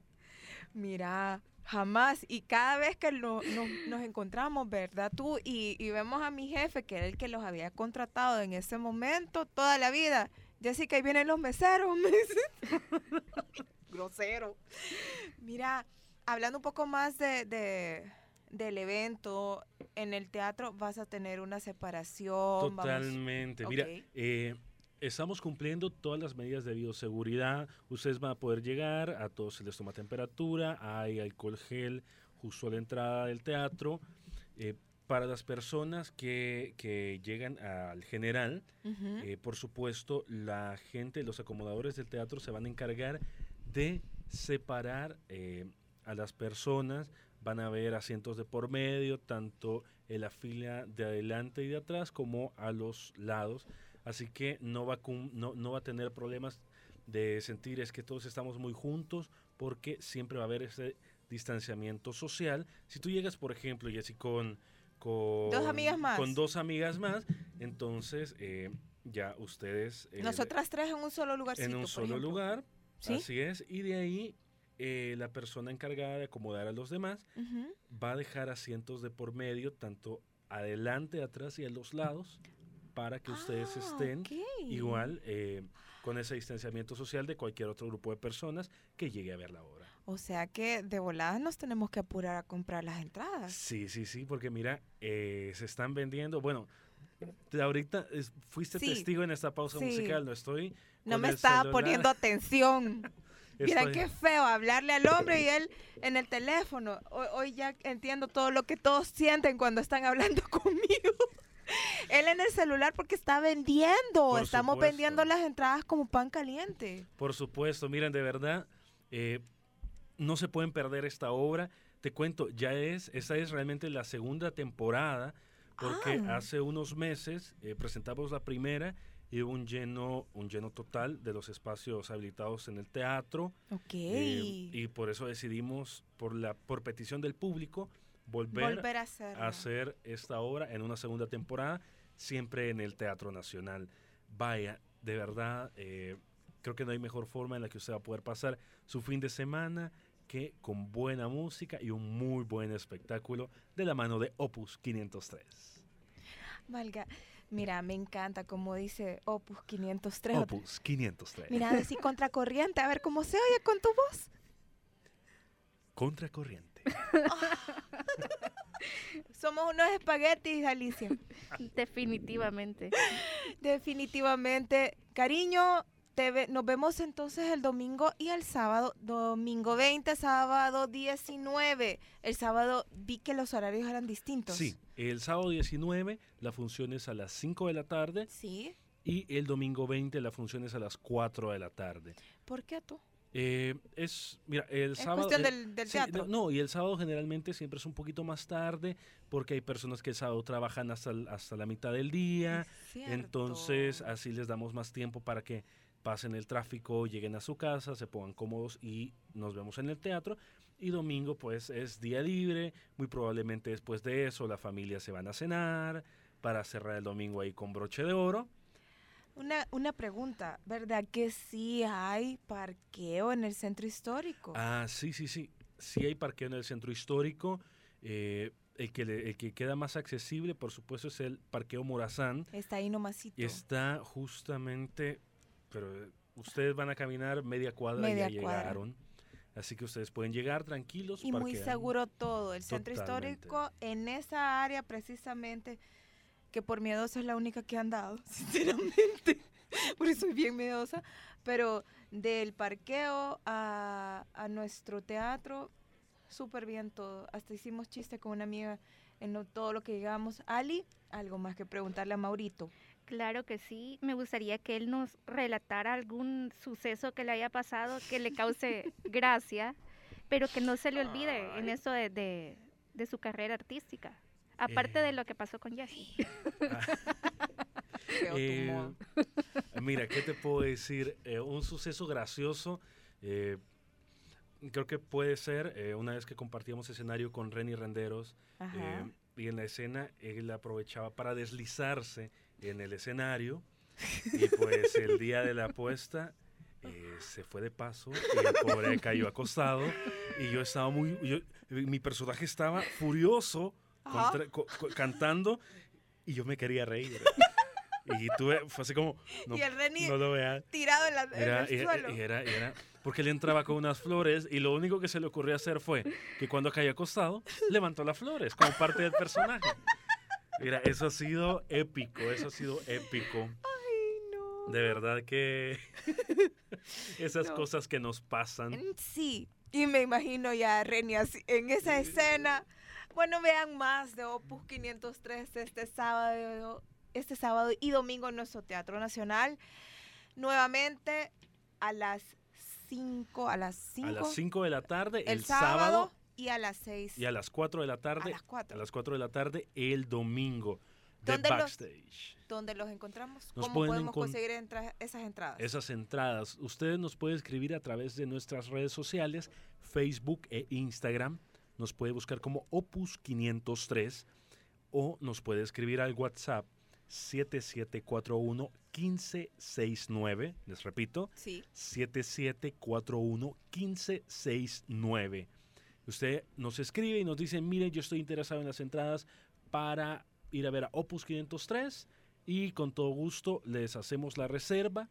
Mira, jamás. Y cada vez que lo- nos, nos encontramos, ¿verdad? Tú y, y vemos a mi jefe, que era el que los había contratado en ese momento, toda la vida. Jessica, ahí vienen los meseros, me dice. Grosero. Mira, hablando un poco más de, de- del evento, en el teatro vas a tener una separación. vamos-
Totalmente. Mira, eh, estamos cumpliendo todas las medidas de bioseguridad. Ustedes van a poder llegar, a todos se les toma temperatura, hay alcohol gel justo a la entrada del teatro. Eh, para las personas que, que llegan al general, eh, por supuesto, la gente, los acomodadores del teatro se van a encargar de separar eh, a las personas. Van a haber asientos de por medio, tanto en la fila de adelante y de atrás como a los lados. Así que no va no, no va a tener problemas de sentir es que todos estamos muy juntos porque siempre va a haber ese distanciamiento social. Si tú llegas, por ejemplo, Jessy, con, con
Dos amigas más.
Con dos amigas más, entonces eh, ya ustedes... eh,
Nosotras tres en un solo lugarcito.
en un solo
ejemplo.
lugar,
¿Sí?
así es, y de ahí eh, la persona encargada de acomodar a los demás va a dejar asientos de por medio, tanto adelante, atrás y a los lados, para que ustedes
Ah,
estén igual eh, con ese distanciamiento social de cualquier otro grupo de personas que llegue a ver la obra.
O sea que de voladas nos tenemos que apurar a comprar las entradas.
Sí, sí, sí, porque mira, eh, se están vendiendo, bueno, ahorita es- fuiste
Sí,
testigo en esta pausa
sí.
musical, no estoy...
No me estaba
celular,
poniendo atención. Miren
estoy-
qué feo hablarle al hombre y él en el teléfono. Hoy, hoy ya entiendo todo lo que todos sienten cuando están hablando conmigo. Él en el celular porque está vendiendo.
Por
Estamos
supuesto.
vendiendo las entradas como pan caliente.
Por supuesto, miren, de verdad, eh, no se pueden perder esta obra. Te cuento, ya es, esta es realmente la segunda temporada, porque
Ah.
hace unos meses eh, presentamos la primera y un lleno, un lleno total de los espacios habilitados en el teatro.
Ok.
Eh, y por eso decidimos, por, la, por petición del público, volver,
Volver a
a hacer esta obra en una segunda temporada, siempre en el Teatro Nacional. Vaya, de verdad, eh, creo que no hay mejor forma en la que usted va a poder pasar su fin de semana que con buena música y un muy buen espectáculo de la mano de Opus 503.
Valga. Mira, me encanta como dice Opus 503.
Opus 503.
Mira, decir contracorriente, a ver cómo se oye con tu voz.
Contracorriente.
Somos unos espaguetis, Alicia.
Definitivamente.
Definitivamente. Cariño, te ve- nos vemos entonces el domingo y el sábado. Domingo 20, sábado 19. El sábado vi que los horarios eran distintos.
Sí, el sábado 19 la función es a las 5 de la tarde
Sí.
y el domingo 20 la función es a las 4 de la tarde.
¿Por qué tú?
Eh, es, mira, el
Es
sábado...
cuestión
eh,
del, del
sí,
teatro.
no, y el sábado generalmente siempre es un poquito más tarde porque hay personas que el sábado trabajan hasta, hasta la mitad del día. Entonces, así les damos más tiempo para que pasen el tráfico, lleguen a su casa, se pongan cómodos y nos vemos en el teatro. Y domingo, pues, es día libre. Muy probablemente después de eso, la familia se van a cenar para cerrar el domingo ahí con broche de oro.
Una, una pregunta, ¿verdad que sí hay parqueo en el centro histórico?
Ah, sí, sí, sí. Sí hay parqueo en el centro histórico. eh, el, que le- el que queda más accesible, por supuesto, es el Parqueo Morazán.
Está ahí nomasito.
Y está justamente, pero eh, ustedes van a caminar media cuadra
Media
y ya
cuadra.
llegaron. Así que ustedes pueden llegar tranquilos.
Y muy seguro todo. El centro histórico en esa área precisamente, que por miedosa es la única que han dado, sinceramente. Porque soy bien miedosa. Pero del parqueo a, a nuestro teatro, súper bien todo. Hasta hicimos chiste con una amiga en lo- todo lo que llegamos. Ali, algo más que preguntarle a Maurito.
Claro que sí. Me gustaría que él nos relatara algún suceso que le haya pasado que le cause gracia, pero que no se le olvide en eso de, de- de su carrera artística. Aparte
Eh.
de lo que pasó con
tu
Eh, mira, ¿qué te puedo decir? Eh, un suceso gracioso. eh, creo que puede ser eh, una vez que compartíamos escenario con Renny Renderos. Eh, y en la escena él aprovechaba para deslizarse en el escenario. Y pues el día de la apuesta eh, se fue de paso y el pobre cayó acostado. Y yo estaba muy. yo- mi personaje estaba furioso contra- co- co- cantando y yo me quería reír. Y tuve, fue así como. No,
y el
no lo veas.
tirado en, la, en
Era,
el
y-
suelo.
era, era- porque él entraba con unas flores y lo único que se le ocurrió hacer fue que cuando cayó acostado, levantó las flores como parte del personaje. Mira, eso ha sido épico, eso ha sido épico.
Ay, no.
De verdad que esas
No.
cosas que nos pasan.
Mm, Sí, y me imagino ya a Reni así, en esa escena. Bueno, vean más de Opus 503 este sábado, este sábado y domingo en nuestro Teatro Nacional. Nuevamente a las 5, a las 5,
A las 5 de la tarde,
el,
el,
sábado,
sábado,
y a las 6.
y a las 4 de la tarde,
a las 4.
a las 4 de la tarde, el domingo, de
¿Dónde los-
backstage.
¿Dónde los encontramos?
Nos
¿Cómo podemos conseguir entra- esas entradas?
esas entradas. Ustedes nos pueden escribir a través de nuestras redes sociales, Facebook e Instagram. Nos puede buscar como Opus 503 o nos puede escribir al WhatsApp 7741 1569. Les repito,
Sí.
7741 1569. Usted nos escribe y nos dice, mire, yo estoy interesado en las entradas para ir a ver a Opus 503 y con todo gusto les hacemos la reserva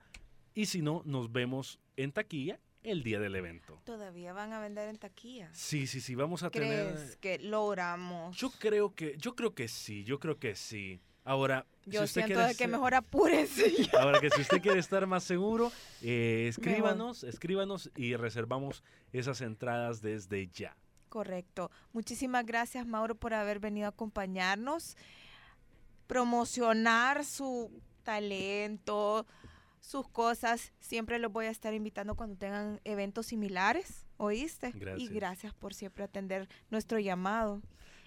y si no, nos vemos en taquilla el día del evento.
Todavía van a vender en taquilla.
Sí, sí, sí, vamos a
¿Crees
tener...
que logramos?
Yo creo que, yo creo que sí, yo creo que sí. Ahora,
Yo
si usted
siento
quiere
de que mejor apúrese ya.
Ahora que si usted quiere estar más seguro, eh, escríbanos, escríbanos y reservamos esas entradas desde ya.
Correcto. Muchísimas gracias, Mauro, por haber venido a acompañarnos, promocionar su talento, sus cosas. Siempre los voy a estar invitando cuando tengan eventos similares, ¿oíste? Y
Gracias.
gracias por siempre atender nuestro llamado.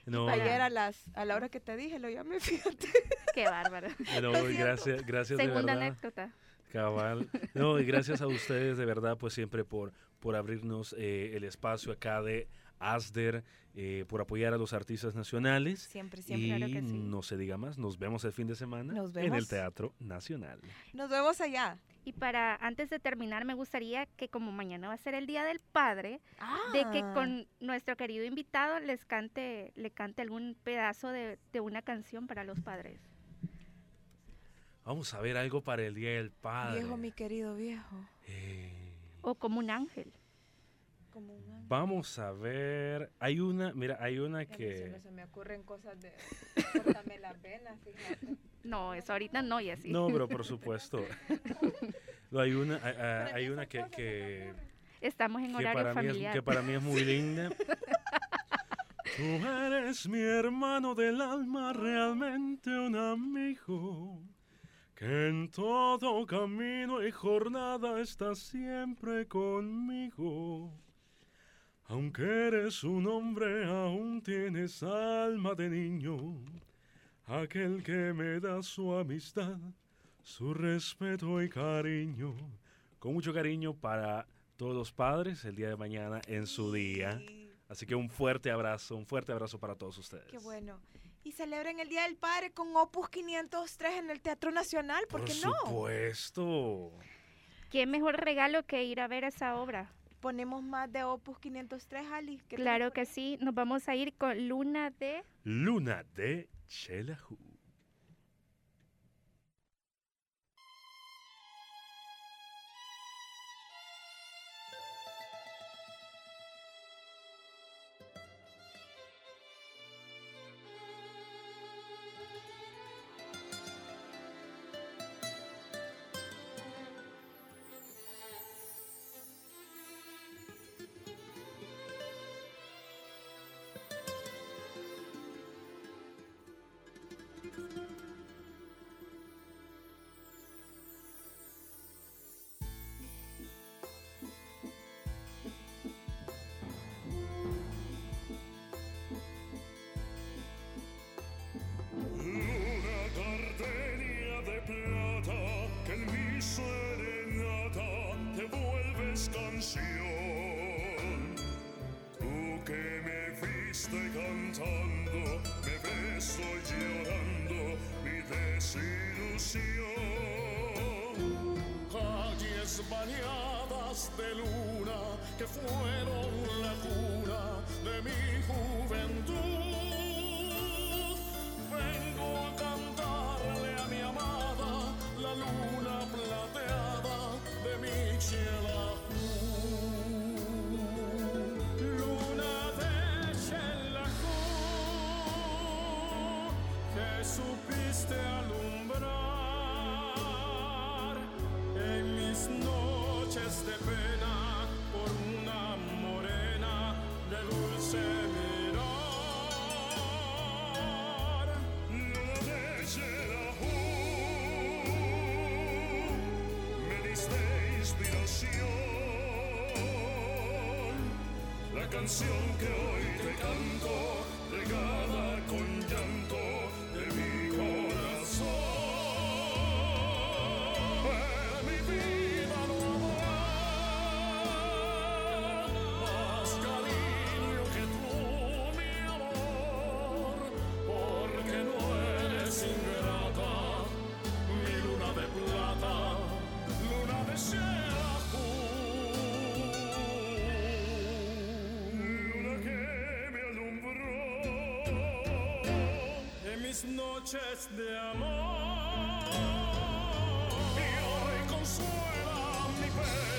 No,
Ayer a, las, a la hora que te dije, lo llamé, fíjate.
Qué bárbaro.
no, gracias, gracias de
Segunda
verdad.
anécdota.
Cabal. No, y gracias a ustedes de verdad, pues siempre por, por abrirnos eh, el espacio acá de ASDER, eh, por apoyar a los artistas nacionales.
Siempre,
Y
siempre.
Claro que sí.
no se diga más, nos vemos el fin de semana
Nos
en el. Teatro Nacional.
Nos vemos allá.
Y para antes de terminar, me gustaría que como mañana va a ser el Día del Padre, de que
Ah.
con nuestro querido invitado les cante, le cante algún pedazo de, de una canción para los padres.
Vamos a ver algo para el Día del Padre.
Viejo, mi querido viejo.
Eh,
O como un ángel.
Como un ángel.
Vamos a ver. Hay una, mira, hay una que.
siempre se me ocurren cosas de... Córtame las venas, fíjate.
No, eso ahorita no, y así.
No, pero por supuesto. No, hay una, hay- hay- hay una que, que,
Estamos en
que
horario
para, mí es,
familiar.
que para mí es muy linda. Tú eres mi hermano del alma, realmente un amigo, que en todo camino y jornada estás siempre conmigo. Aunque eres un hombre, aún tienes alma de niño, aquel que me da su amistad, su respeto y cariño. Con mucho cariño para todos los padres el día de mañana en su día.
Sí,
Así que un fuerte abrazo, un fuerte abrazo para todos ustedes.
Qué bueno. Y celebren el Día del Padre con Opus 503 en el Teatro Nacional, ¿por,
Por
qué no?
supuesto.
¿Qué mejor regalo que ir a ver esa obra?
Ponemos más de Opus 503, Ali. ¿qué te
Claro que sí, nos vamos a ir con Luna de...
Luna de Chelahu.
Canción. Tú que me viste cantando, me ves hoy llorando mi desilusión. Calles bañadas de luna que fueron canción que hoy te canto, regada con llanto noches de amor. Y hoy consuela mi pena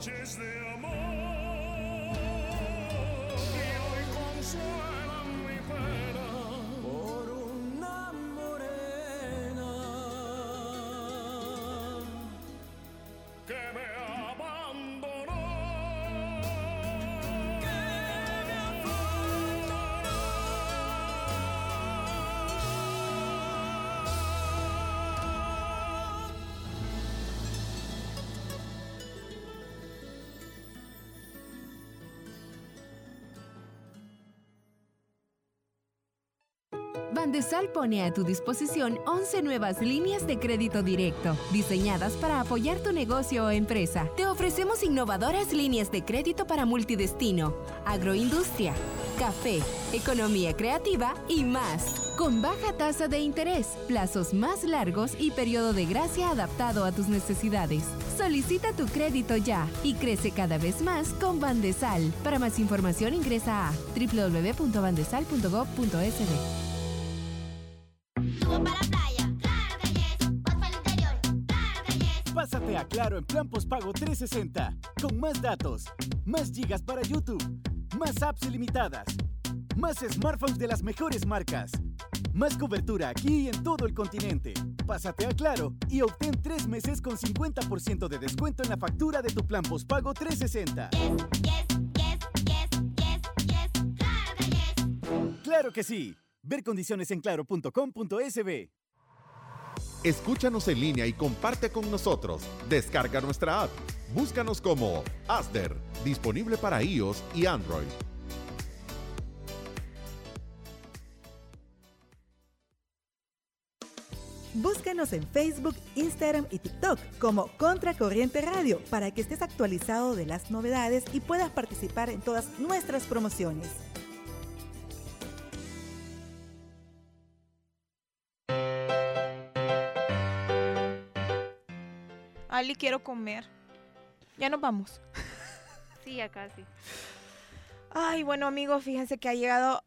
Just this?
Bandesal pone a tu disposición 11 nuevas líneas de crédito directo, diseñadas para apoyar tu negocio o empresa. Te ofrecemos innovadoras líneas de crédito para multidestino, agroindustria, café, economía creativa y más. Con baja tasa de interés, plazos más largos y periodo de gracia adaptado a tus necesidades. Solicita tu crédito ya y crece cada vez más con Bandesal. Para más información ingresa a www.bandesal.gov.sb.
en plan postpago 360, con más datos, más gigas para YouTube, más apps ilimitadas, más smartphones de las mejores marcas, más cobertura aquí y en todo el continente. Pásate a Claro y obtén tres meses con 50% de descuento en la factura de tu plan postpago 360. ¡Claro que sí! Ver condiciones en claro.com.sb.
Escúchanos en línea y comparte con nosotros. Descarga nuestra app. Búscanos como Asder, disponible para iOS y Android.
Búscanos en Facebook, Instagram y TikTok como Contracorriente Radio para que estés actualizado de las novedades y puedas participar en todas nuestras promociones.
Ali, quiero comer. Ya nos vamos.
Sí, ya casi.
Ay, bueno, amigos, fíjense que ha llegado.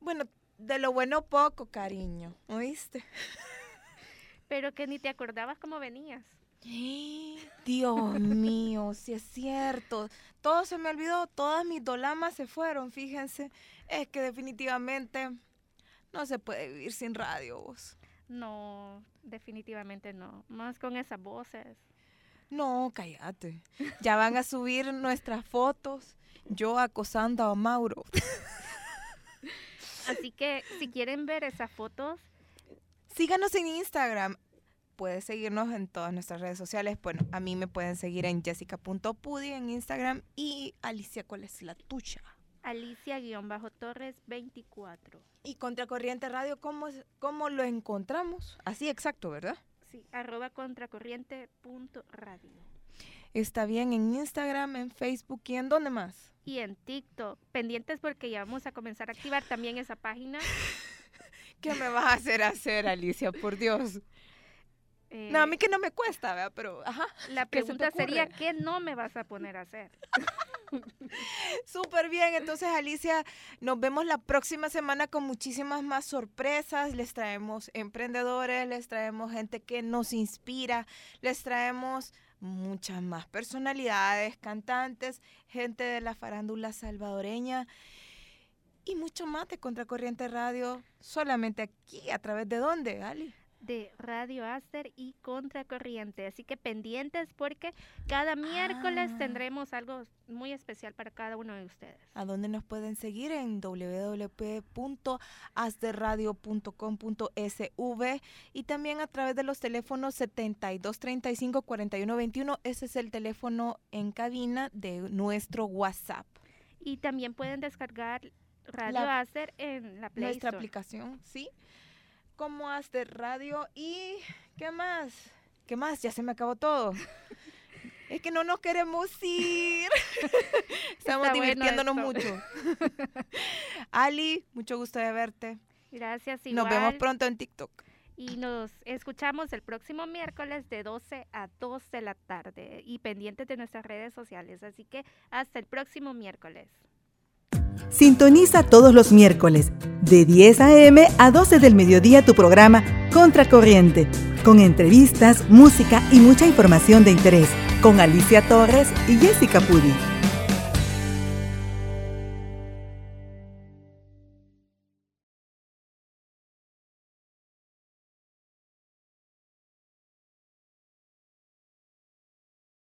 bueno, de lo bueno poco, cariño. ¿Oíste?
Pero que ni te acordabas cómo venías.
Dios mío, si es cierto. Todo se me olvidó, todas mis dolamas se fueron, fíjense. Es que definitivamente no se puede vivir sin radio, vos.
No, definitivamente no. Más con esas voces.
No, cállate. Ya van a subir nuestras fotos. Yo acosando a Mauro.
Así que si quieren ver esas fotos,
Síganos en Instagram. Puedes seguirnos en todas nuestras redes sociales. Bueno, a mí me pueden seguir en jessica.pudi en Instagram. Y Alicia, ¿cuál es la tuya?
Alicia-Torres 24.
Y Contracorriente Radio, ¿cómo, es- ¿cómo lo encontramos? Así exacto, ¿verdad?
Sí, arroba contracorriente.radio.
Está bien en Instagram, en Facebook y en dónde más.
Y en TikTok, pendientes porque ya vamos a comenzar a activar también esa página.
¿Qué me vas a hacer hacer, Alicia? Por Dios.
Eh,
No, a mí que no me cuesta, ¿verdad? Pero, ajá.
la
¿qué se te
pregunta sería? ¿qué no me vas a poner a hacer?
Súper bien, entonces Alicia, nos vemos la próxima semana con muchísimas más sorpresas. Les traemos emprendedores, les traemos gente que nos inspira, les traemos muchas más personalidades, cantantes, gente de la farándula salvadoreña y mucho más de Contracorriente Radio, solamente aquí, a través de dónde, Ali.
De Radio Aster y Contracorriente. Así que pendientes porque cada miércoles
Ah.
tendremos algo muy especial para cada uno de ustedes.
¿A dónde nos pueden seguir? En www.asderradio.com.sv y también a través de los teléfonos 7235 4121. Ese es el teléfono en cabina de nuestro WhatsApp.
Y también pueden descargar Radio
La-
Aster en la Play
Nuestra
Store.
aplicación, ¿sí? Como Asder Radio y ¿qué más? ¿Qué más? Ya se me acabó todo. Es que no nos queremos ir. Estamos
Está
divirtiéndonos mucho. Ali, mucho gusto de verte.
Gracias.
Nos vemos
igual.
pronto en TikTok.
Y nos escuchamos el próximo miércoles de 12 a 2 de la tarde y pendientes de nuestras redes sociales. Así que hasta el próximo miércoles.
Sintoniza todos los miércoles de 10 a.m. a 12 del mediodía tu programa Contracorriente, con entrevistas, música y mucha información de interés con Alicia Torres y Jessica Pudi.